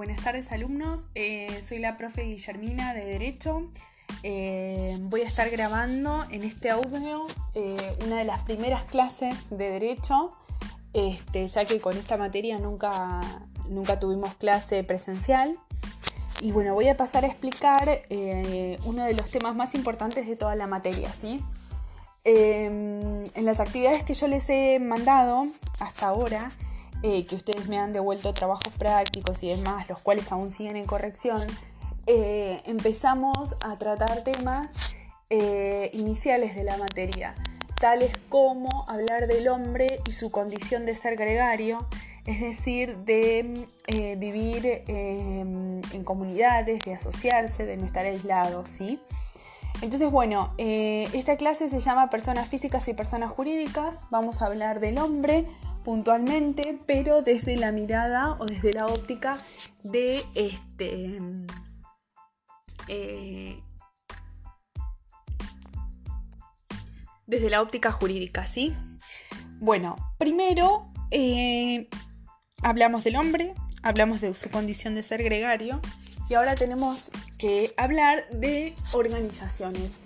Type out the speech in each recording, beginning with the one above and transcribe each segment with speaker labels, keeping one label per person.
Speaker 1: buenas tardes alumnos. Eh, soy la profe Guillermina de Derecho. Eh, voy a estar grabando en este audio eh, una de las primeras clases de Derecho, este, ya que con esta materia nunca, nunca tuvimos clase presencial. Y bueno, voy a pasar a explicar uno de los temas más importantes de toda la materia, ¿sí? en las actividades que yo les he mandado hasta ahora, eh, que ustedes me han devuelto trabajos prácticos y demás, los cuales aún siguen en corrección, eh, empezamos a tratar temas eh, iniciales de la materia, tales como hablar del hombre y su condición de ser gregario, es decir, de vivir en comunidades, de asociarse, de no estar aislado, ¿sí? Entonces, bueno, esta clase se llama Personas Físicas y Personas Jurídicas. Vamos a hablar del hombre, puntualmente, pero desde la mirada o desde la óptica de este. Eh, desde la óptica jurídica, ¿sí? Bueno, primero eh, hablamos del hombre, hablamos de su condición de ser gregario y ahora tenemos que hablar de organizaciones.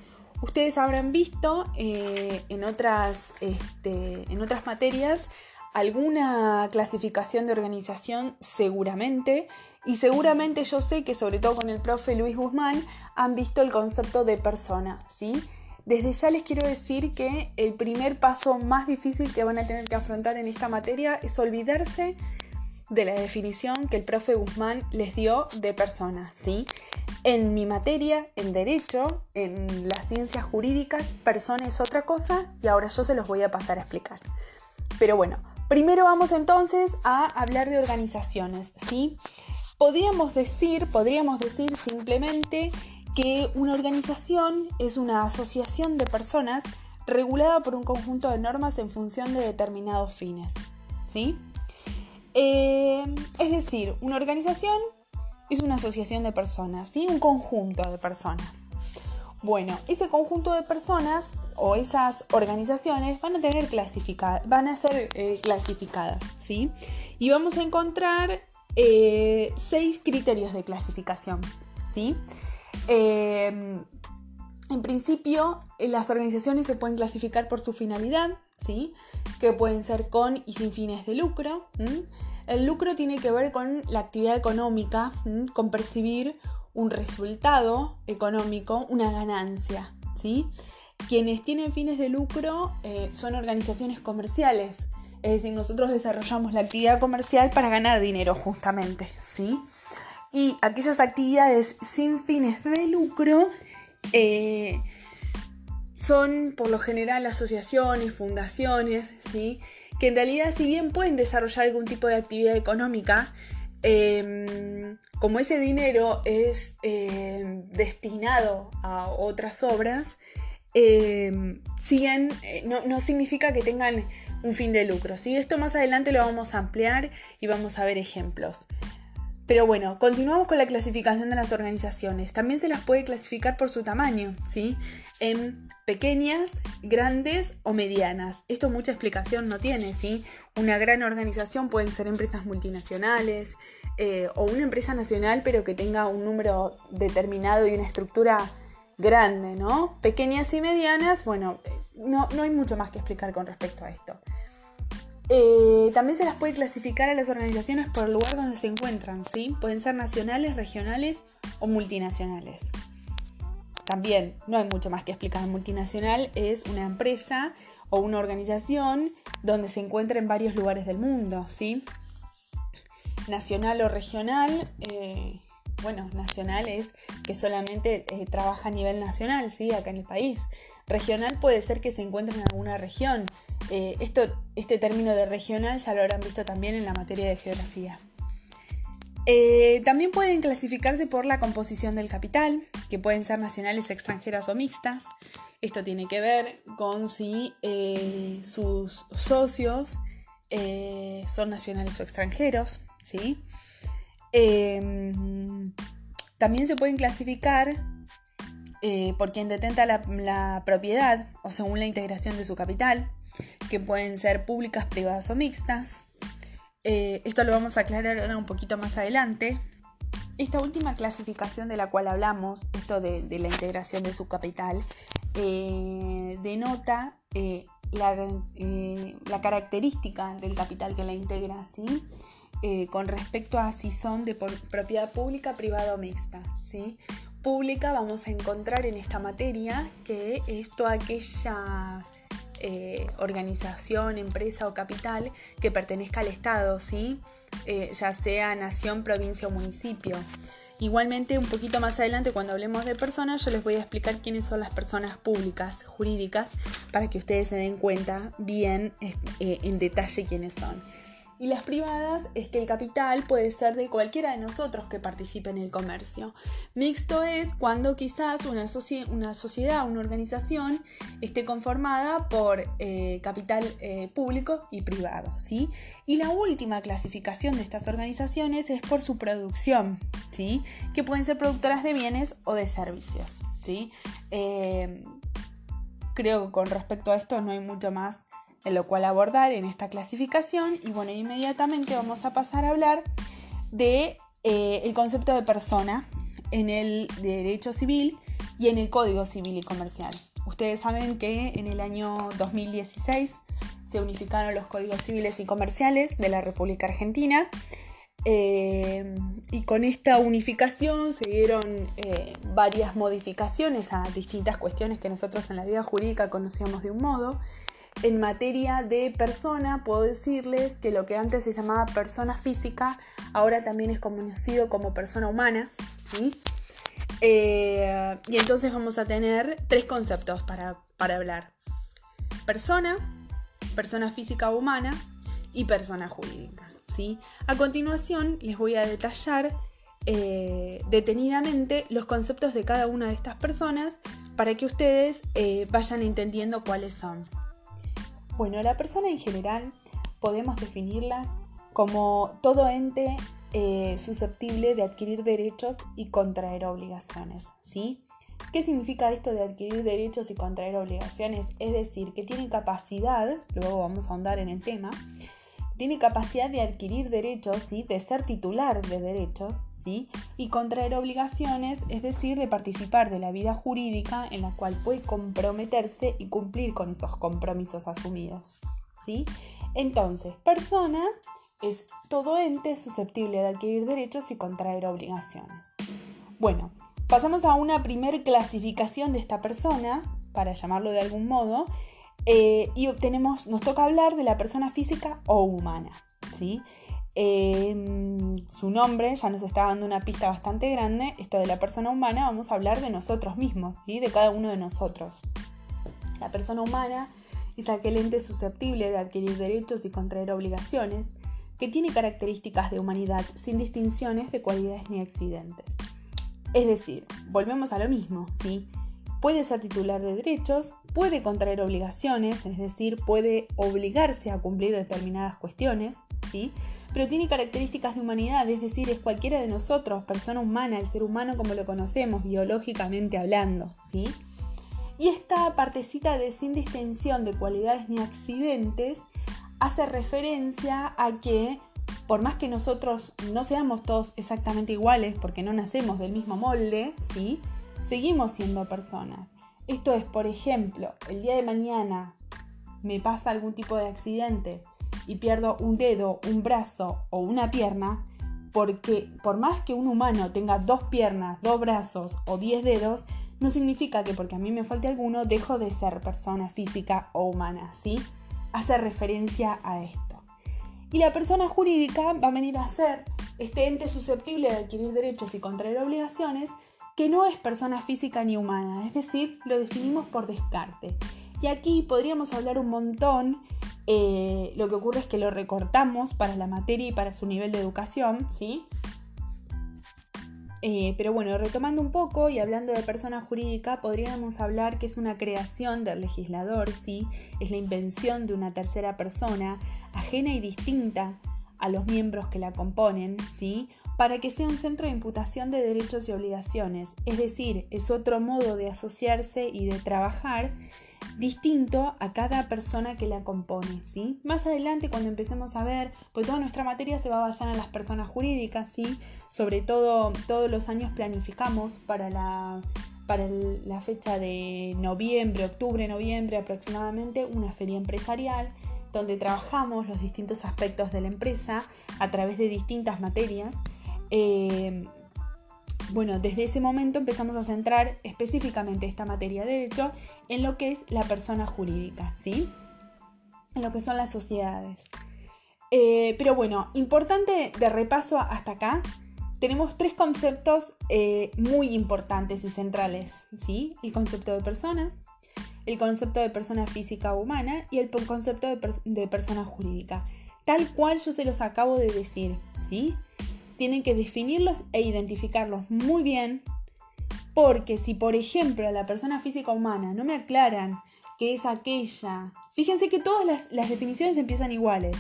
Speaker 1: Ustedes habrán visto eh, en, otras, este, en otras materias alguna clasificación de organización seguramente y seguramente yo sé que sobre todo con el profe Luis Guzmán han visto el concepto de persona, ¿sí? Desde ya les quiero decir que el primer paso más difícil que van a tener que afrontar en esta materia es olvidarse de la definición que el profe Guzmán les dio de persona, ¿sí? En mi materia, en derecho, en las ciencias jurídicas, persona es otra cosa y ahora yo se los voy a pasar a explicar. Pero bueno, Primero vamos entonces a hablar de organizaciones, ¿sí? Podríamos decir, podríamos decir simplemente que una organización es una asociación de personas regulada por un conjunto de normas en función de determinados fines, ¿sí? Eh, es decir, una organización es una asociación de personas, ¿sí? Un conjunto de personas. Bueno, ese conjunto de personas o esas organizaciones van a tener clasificadas, van a ser eh, clasificadas, ¿sí? Y vamos a encontrar eh, seis criterios de clasificación, ¿sí? Em, en principio, eh, las organizaciones se pueden clasificar por su finalidad, ¿sí? Que pueden ser con y sin fines de lucro. El lucro tiene que ver con la actividad económica, con percibir un resultado económico, una ganancia, ¿sí? Quienes tienen fines de lucro eh, son organizaciones comerciales, es decir, nosotros desarrollamos la actividad comercial para ganar dinero justamente, ¿sí? Y aquellas actividades sin fines de lucro eh, son por lo general asociaciones, fundaciones, ¿sí? Que en realidad si bien pueden desarrollar algún tipo de actividad económica, em, como ese dinero es em, destinado a otras obras, siguen, eh, no, significa que tengan un fin de lucro. ¿sí? Esto más adelante lo vamos a ampliar y vamos a ver ejemplos. Pero bueno, continuamos con la clasificación de las organizaciones. También se las puede clasificar por su tamaño, ¿sí? En pequeñas, grandes o medianas. Esto mucha explicación no tiene, ¿sí? Una gran organización pueden ser empresas multinacionales eh, o una empresa nacional pero que tenga un número determinado y una estructura grande, ¿no? Pequeñas y medianas, bueno, no, hay mucho más que explicar con respecto a esto. Eh, también se las puede clasificar a las organizaciones por el lugar donde se encuentran, ¿sí? Pueden ser nacionales, regionales o multinacionales. También no hay mucho más que explicar. Multinacional es una empresa o una organización donde se encuentra en varios lugares del mundo, ¿sí? Nacional o regional, eh, bueno, nacional es que solamente eh, trabaja a nivel nacional, ¿sí? Acá en el país. Regional puede ser que se encuentre en alguna región. Eh, esto, este término de regional ya lo habrán visto también en la materia de geografía. Eh, también pueden clasificarse por la composición del capital, que pueden ser nacionales, extranjeras o mixtas. Esto tiene que ver con si sus socios son nacionales o extranjeros, ¿sí? También se pueden clasificar eh, por quien detenta la, propiedad o según la integración de su capital, que pueden ser públicas, privadas o mixtas. Eh, esto lo vamos a aclarar ahora un poquito más adelante. esta última clasificación de la cual hablamos, esto de, la integración de su capital, eh, denota eh, eh, la, característica del capital que la integra, ¿sí? con respecto a si son de propiedad pública, privada o mixta. ¿sí? Pública vamos a encontrar en esta materia que es toda aquella organización, empresa o capital que pertenezca al Estado, ¿sí? Eh, ya sea nación, provincia o municipio. Igualmente, un poquito más adelante, cuando hablemos de personas, yo les voy a explicar quiénes son las personas públicas, jurídicas, para que ustedes se den cuenta bien eh, en detalle quiénes son. Y las privadas es que el capital puede ser de cualquiera de nosotros que participe en el comercio. Mixto es cuando quizás una, una sociedad, una organización esté conformada por eh, capital eh, público y privado. ¿sí? Y la última clasificación de estas organizaciones es por su producción, ¿sí? que pueden ser productoras de bienes o de servicios. ¿sí? Eh, creo que con respecto a esto no hay mucho más en lo cual abordar en esta clasificación y bueno, inmediatamente vamos a pasar a hablar de eh, el concepto de persona en el derecho civil y en el Código Civil y Comercial. Ustedes saben que en el año 2016 se unificaron los códigos civiles y comerciales de la República Argentina eh, y con esta unificación se dieron eh, varias modificaciones a distintas cuestiones que nosotros en la vida jurídica conocíamos de un modo en materia de persona, puedo decirles que lo que antes se llamaba persona física, ahora también es conocido como persona humana. Eh, y entonces vamos a tener tres conceptos para, hablar. Persona, persona física o humana y persona jurídica. ¿sí? A continuación les voy a detallar eh, detenidamente los conceptos de cada una de estas personas para que ustedes eh, vayan entendiendo cuáles son. Bueno, la persona en general podemos definirlas como todo ente eh, susceptible de adquirir derechos y contraer obligaciones, ¿sí? ¿Qué significa esto de adquirir derechos y contraer obligaciones? Es decir, que tiene capacidad, luego vamos a ahondar en el tema, tiene capacidad de adquirir derechos, ¿sí? de ser titular de derechos, ¿sí? y contraer obligaciones, es decir, de participar de la vida jurídica en la cual puede comprometerse y cumplir con esos compromisos asumidos. ¿sí? Entonces, persona es todo ente susceptible de adquirir derechos y contraer obligaciones. Bueno, pasamos a una primer clasificación de esta persona, para llamarlo de algún modo, eh, y tenemos, nos toca hablar de la persona física o humana. ¿sí? Em, su nombre ya nos está dando una pista bastante grande. Esto de la persona humana, vamos a hablar de nosotros mismos, ¿sí? de cada uno de nosotros. La persona humana es aquel ente susceptible de adquirir derechos y contraer obligaciones, que tiene características de humanidad sin distinciones de cualidades ni accidentes. Es decir, volvemos a lo mismo, ¿sí? Puede ser titular de derechos, puede contraer obligaciones, es decir, puede obligarse a cumplir determinadas cuestiones, ¿sí? pero tiene características de humanidad, es decir, es cualquiera de nosotros, persona humana, el ser humano como lo conocemos, biológicamente hablando. ¿sí? Y esta partecita de sin distinción de cualidades ni accidentes hace referencia a que por más que nosotros no seamos todos exactamente iguales, porque no nacemos del mismo molde, ¿sí? Seguimos siendo personas. Esto es, por ejemplo, el día de mañana me pasa algún tipo de accidente y pierdo un dedo, un brazo o una pierna, porque por más que un humano tenga dos piernas, dos brazos o diez dedos, no significa que porque a mí me falte alguno dejo de ser persona física o humana, ¿sí? Hace referencia a esto. Y la persona jurídica va a venir a ser este ente susceptible de adquirir derechos y contraer obligaciones que no es persona física ni humana, es decir, lo definimos por descarte. Y aquí podríamos hablar un montón, eh, lo que ocurre es que lo recortamos para la materia y para su nivel de educación, ¿sí? Eh, pero bueno, retomando un poco y hablando de persona jurídica, podríamos hablar que es una creación del legislador, ¿sí? Es la invención de una tercera persona, ajena y distinta a los miembros que la componen, ¿sí? Para que sea un centro de imputación de derechos y obligaciones, es decir, es otro modo de asociarse y de trabajar distinto a cada persona que la compone, ¿sí? Más adelante cuando empecemos a ver, pues toda nuestra materia se va a basar en las personas jurídicas, ¿sí? Sobre todo todos los años planificamos para la para la fecha de noviembre, octubre, noviembre aproximadamente, una feria empresarial donde trabajamos los distintos aspectos de la empresa a través de distintas materias. Eh, bueno, desde ese momento empezamos a centrar específicamente esta materia de derecho en lo que es la persona jurídica, ¿sí? En lo que son las sociedades. Eh, pero bueno, importante de repaso hasta acá, tenemos tres conceptos eh, muy importantes y centrales, ¿sí? El concepto de persona, el concepto de persona física o humana y el concepto de persona jurídica. Tal cual yo se los acabo de decir, ¿sí? Tienen que definirlos e identificarlos muy bien, porque si por ejemplo la persona física humana no me aclaran que es aquella, fíjense que todas las, definiciones empiezan iguales.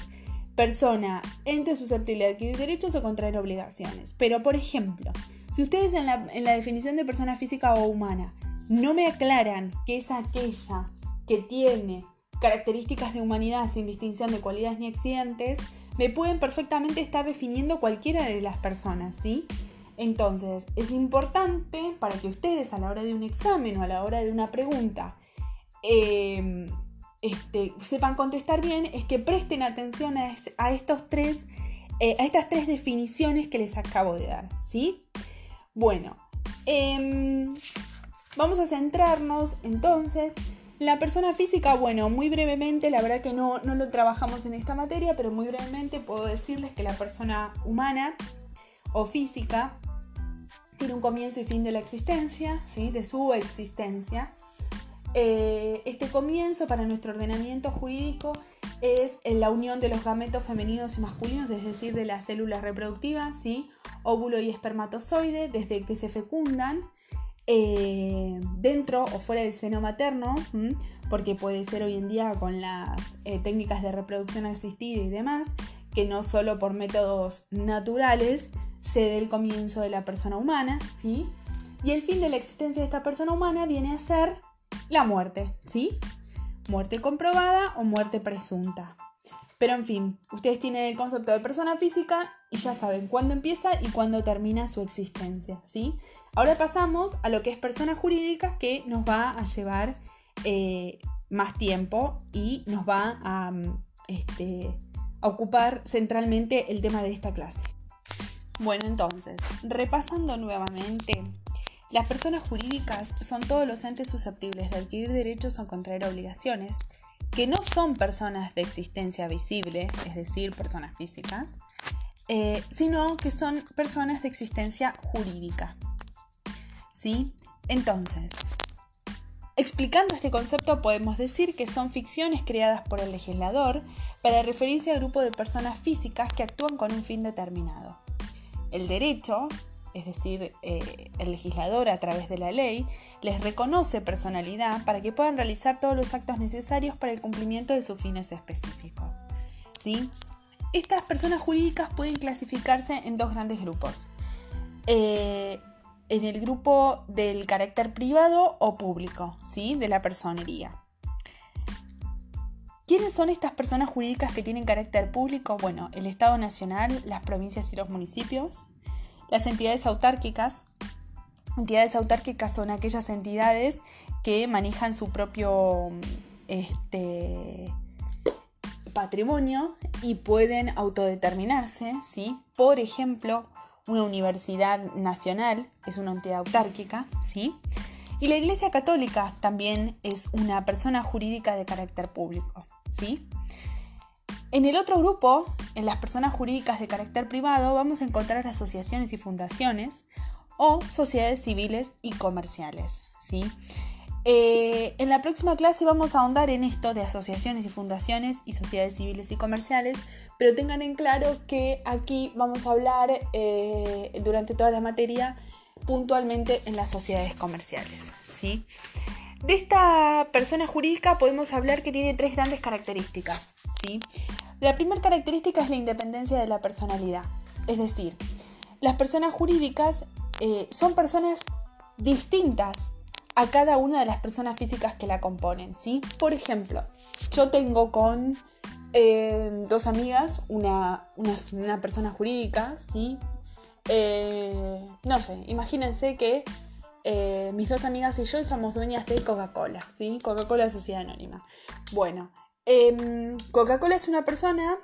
Speaker 1: Persona, ente susceptible de adquirir derechos o contraer obligaciones. Pero por ejemplo, si ustedes en la, en la definición de persona física o humana no me aclaran que es aquella que tiene características de humanidad sin distinción de cualidades ni accidentes, me pueden perfectamente estar definiendo cualquiera de las personas, ¿sí? Entonces, es importante para que ustedes a la hora de un examen o a la hora de una pregunta em, este, sepan contestar bien, es que presten atención a, estos tres, eh, a estas tres definiciones que les acabo de dar, ¿sí? Bueno, em, vamos a centrarnos entonces la persona física, bueno, muy brevemente, la verdad que no, no lo trabajamos en esta materia, pero muy brevemente puedo decirles que la persona humana o física tiene un comienzo y fin de la existencia, ¿sí? de su existencia. Eh, este comienzo para nuestro ordenamiento jurídico es la unión de los gametos femeninos y masculinos, es decir, de las células reproductivas, ¿sí? óvulo y espermatozoide, desde que se fecundan eh, dentro o fuera del seno materno, porque puede ser hoy en día con las eh, técnicas de reproducción asistida y demás, que no solo por métodos naturales se dé el comienzo de la persona humana, ¿sí? Y el fin de la existencia de esta persona humana viene a ser la muerte, ¿sí? Muerte comprobada o muerte presunta. Pero en fin, ustedes tienen el concepto de persona física y ya saben cuándo empieza y cuándo termina su existencia, ¿sí? Ahora pasamos a lo que es persona jurídica que nos va a llevar eh, más tiempo y nos va a, este, a ocupar centralmente el tema de esta clase. Bueno, entonces, repasando nuevamente, las personas jurídicas son todos los entes susceptibles de adquirir derechos o contraer obligaciones, que no son personas de existencia visible, es decir, personas físicas, eh, sino que son personas de existencia jurídica. ¿Sí? Entonces, explicando este concepto podemos decir que son ficciones creadas por el legislador para referirse a grupo de personas físicas que actúan con un fin determinado. El derecho, es decir, eh, el legislador a través de la ley, les reconoce personalidad para que puedan realizar todos los actos necesarios para el cumplimiento de sus fines específicos. ¿Sí? Estas personas jurídicas pueden clasificarse en dos grandes grupos. Eh, en el grupo del carácter privado o público, ¿sí? De la personería. ¿Quiénes son estas personas jurídicas que tienen carácter público? Bueno, el Estado Nacional, las provincias y los municipios, las entidades autárquicas. Entidades autárquicas son aquellas entidades que manejan su propio este, patrimonio y pueden autodeterminarse, ¿sí? Por ejemplo, una universidad nacional, es una entidad autárquica, ¿sí? Y la Iglesia Católica también es una persona jurídica de carácter público, ¿sí? En el otro grupo, en las personas jurídicas de carácter privado, vamos a encontrar asociaciones y fundaciones o sociedades civiles y comerciales, ¿sí? Eh, en la próxima clase vamos a ahondar en esto de asociaciones y fundaciones y sociedades civiles y comerciales, pero tengan en claro que aquí vamos a hablar eh, durante toda la materia puntualmente en las sociedades comerciales. ¿sí? De esta persona jurídica podemos hablar que tiene tres grandes características. ¿sí? La primera característica es la independencia de la personalidad, es decir, las personas jurídicas eh, son personas distintas a cada una de las personas físicas que la componen, ¿sí? Por ejemplo, yo tengo con eh, dos amigas, una, una, persona jurídica, ¿sí? Eh, no sé, imagínense que mis dos amigas y yo somos dueñas de Coca-Cola, ¿sí? Coca-Cola Sociedad Anónima. Bueno, em, Coca-Cola es una persona,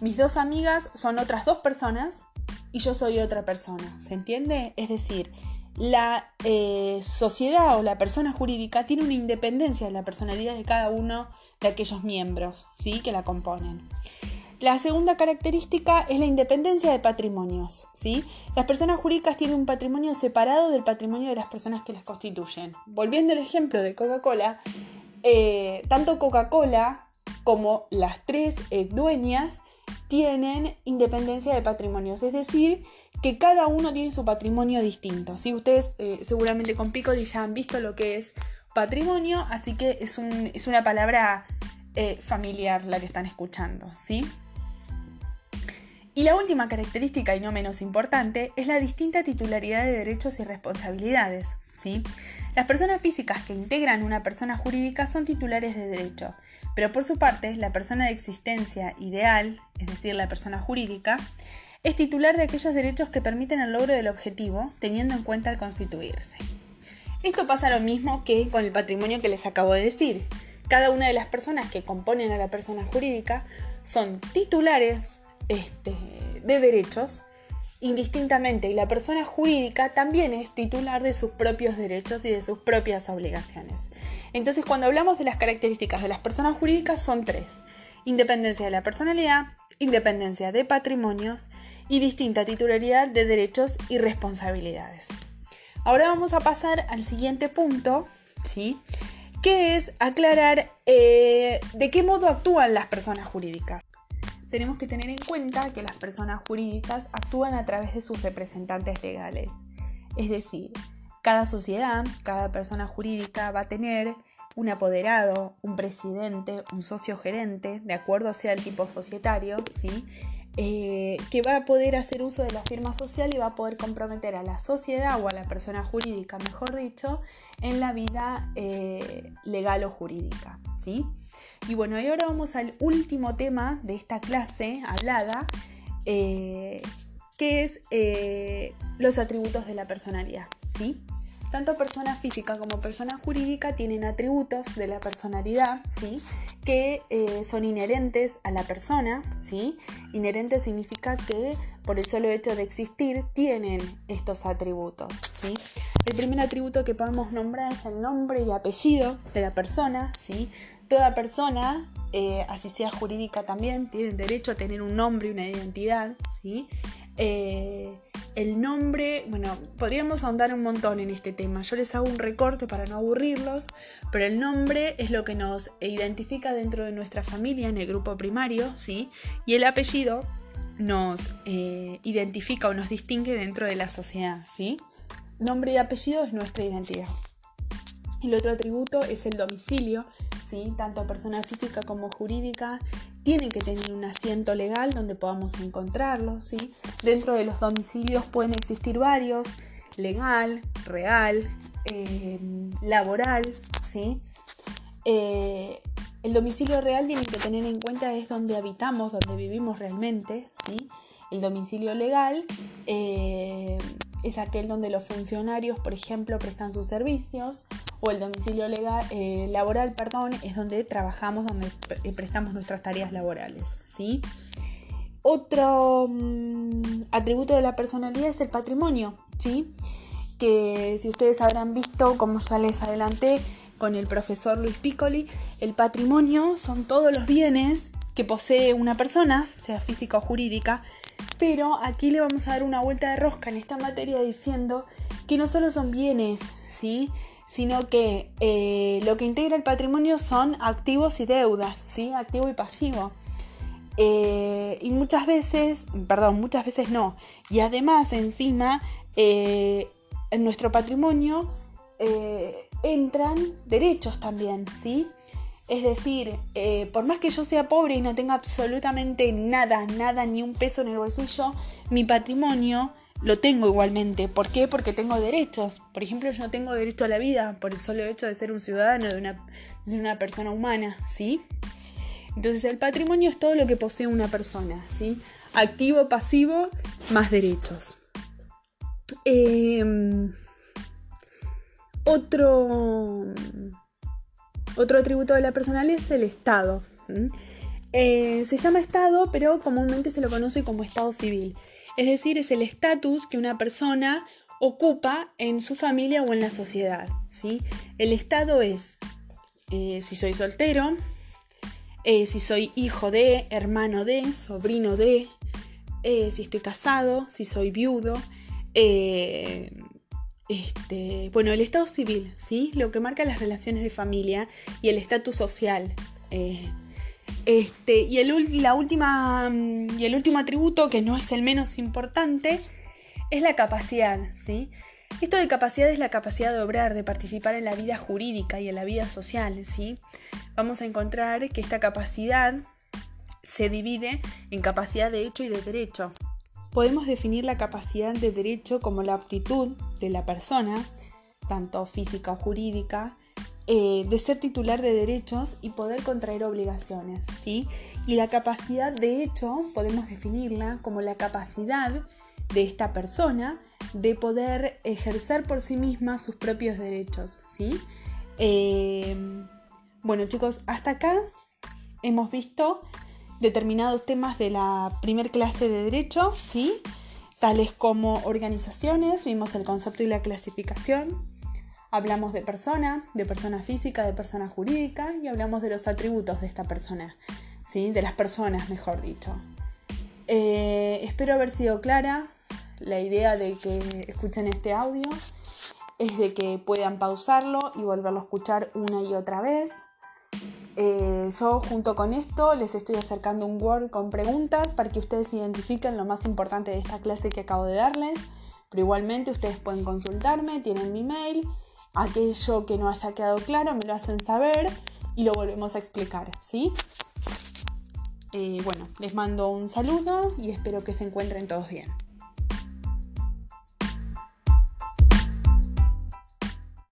Speaker 1: mis dos amigas son otras dos personas y yo soy otra persona, ¿se entiende? Es decir, la eh, sociedad o la persona jurídica tiene una independencia de la personalidad de cada uno de aquellos miembros ¿sí? que la componen. La segunda característica es la independencia de patrimonios. ¿sí? Las personas jurídicas tienen un patrimonio separado del patrimonio de las personas que las constituyen. Volviendo al ejemplo de Coca-Cola, eh, tanto Coca-Cola como las tres eh, dueñas tienen independencia de patrimonios, es decir, que cada uno tiene su patrimonio distinto. ¿sí? Ustedes eh, seguramente con Pico ya han visto lo que es patrimonio, así que es, una palabra familiar la que están escuchando. ¿sí? Y la última característica, y no menos importante, es la distinta titularidad de derechos y responsabilidades. Las personas físicas que integran una persona jurídica son titulares de derecho, pero por su parte, la persona de existencia ideal, es decir, la persona jurídica, es titular de aquellos derechos que permiten el logro del objetivo, teniendo en cuenta el constituirse. Esto pasa lo mismo que con el patrimonio que les acabo de decir. Cada una de las personas que componen a la persona jurídica son titulares este, de derechos indistintamente y la persona jurídica también es titular de sus propios derechos y de sus propias obligaciones. Entonces cuando hablamos de las características de las personas jurídicas son tres. Independencia de la personalidad, independencia de patrimonios y distinta titularidad de derechos y responsabilidades. Ahora vamos a pasar al siguiente punto, ¿sí? que es aclarar eh, de qué modo actúan las personas jurídicas tenemos que tener en cuenta que las personas jurídicas actúan a través de sus representantes legales. Es decir, cada sociedad, cada persona jurídica va a tener un apoderado, un presidente, un socio gerente, de acuerdo sea el tipo societario, ¿sí? Eh, que va a poder hacer uso de la firma social y va a poder comprometer a la sociedad o a la persona jurídica, mejor dicho, en la vida eh, legal o jurídica. ¿sí? Y bueno, y ahora vamos al último tema de esta clase hablada, eh, que es los atributos de la personalidad. ¿sí? Tanto persona física como persona jurídica tienen atributos de la personalidad, ¿sí? Que eh, son inherentes a la persona, ¿sí? Inherente significa que por el solo hecho de existir tienen estos atributos, ¿sí? El primer atributo que podemos nombrar es el nombre y apellido de la persona, ¿sí? Toda persona, eh, así sea jurídica también, tiene derecho a tener un nombre y una identidad, ¿sí? Eh, el nombre, bueno, podríamos ahondar un montón en este tema. Yo les hago un recorte para no aburrirlos, pero el nombre es lo que nos identifica dentro de nuestra familia en el grupo primario, ¿sí? Y el apellido nos eh, identifica o nos distingue dentro de la sociedad, ¿sí? Nombre y apellido es nuestra identidad. El otro atributo es el domicilio, Tanto persona física como jurídica tienen que tener un asiento legal donde podamos encontrarlo, ¿sí? Dentro de los domicilios pueden existir varios, legal, real, em, laboral, ¿sí? Eh, el domicilio real tienen que tener en cuenta es donde habitamos, donde vivimos realmente, ¿sí? El domicilio legal eh, es aquel donde los funcionarios, por ejemplo, prestan sus servicios, o el domicilio legal, eh, laboral, perdón, es donde trabajamos, donde eh, prestamos nuestras tareas laborales, ¿sí? Otro mm, atributo de la personalidad es el patrimonio, ¿sí? Que si ustedes habrán visto, como ya les adelanté con el profesor Luis Piccoli, el patrimonio son todos los bienes que posee una persona, sea física o jurídica, pero aquí le vamos a dar una vuelta de rosca en esta materia diciendo que no solo son bienes, ¿sí? sino que eh, lo que integra el patrimonio son activos y deudas, ¿sí? activo y pasivo. Eh, y muchas veces, perdón, muchas veces no. Y además encima eh, en nuestro patrimonio entran derechos también, ¿sí? Es decir, por más que yo sea pobre y no tenga absolutamente nada, nada, ni un peso en el bolsillo, mi patrimonio lo tengo igualmente. ¿Por qué? Porque tengo derechos. Por ejemplo, yo tengo derecho a la vida por el solo hecho de ser un ciudadano, de una, de una persona humana, ¿sí? Entonces el patrimonio es todo lo que posee una persona, ¿sí? Activo, pasivo, más derechos. Em, otro, otro atributo de la personalidad es el Estado. Eh, se llama Estado, pero comúnmente se lo conoce como Estado civil. Es decir, es el estatus que una persona ocupa en su familia o en la sociedad. El Estado es eh, si soy soltero, eh, si soy hijo de, hermano de, sobrino de, si estoy casado, si soy viudo. Este, bueno, el estado civil, ¿sí? Lo que marca las relaciones de familia y el estatus social. Este, y, el, la última, mm, y el último atributo, que no es el menos importante, es la capacidad, ¿sí? Esto de capacidad es la capacidad de obrar, de participar en la vida jurídica y en la vida social, ¿sí? Vamos a encontrar que esta capacidad se divide en capacidad de hecho y de derecho. Podemos definir la capacidad de derecho como la aptitud de la persona, tanto física o jurídica, eh, de ser titular de derechos y poder contraer obligaciones, ¿sí? Y la capacidad de hecho podemos definirla como la capacidad de esta persona de poder ejercer por sí misma sus propios derechos, ¿sí? Eh, bueno chicos, hasta acá hemos visto determinados temas de la primer clase de derecho, ¿sí? Tales como organizaciones, vimos el concepto y la clasificación, Hablamos de persona, de persona física, de persona jurídica y hablamos de los atributos de esta persona, ¿sí? de las personas, mejor dicho. Eh, espero haber sido clara. La idea de que escuchen este audio es de que puedan pausarlo y volverlo a escuchar una y otra vez. Eh, yo junto con esto les estoy acercando un Word con preguntas para que ustedes identifiquen lo más importante de esta clase que acabo de darles. Pero igualmente ustedes pueden consultarme, tienen mi mail aquello que no haya quedado claro, me lo hacen saber y lo volvemos a explicar, ¿sí? Eh, bueno, les mando un saludo y espero que se encuentren todos bien.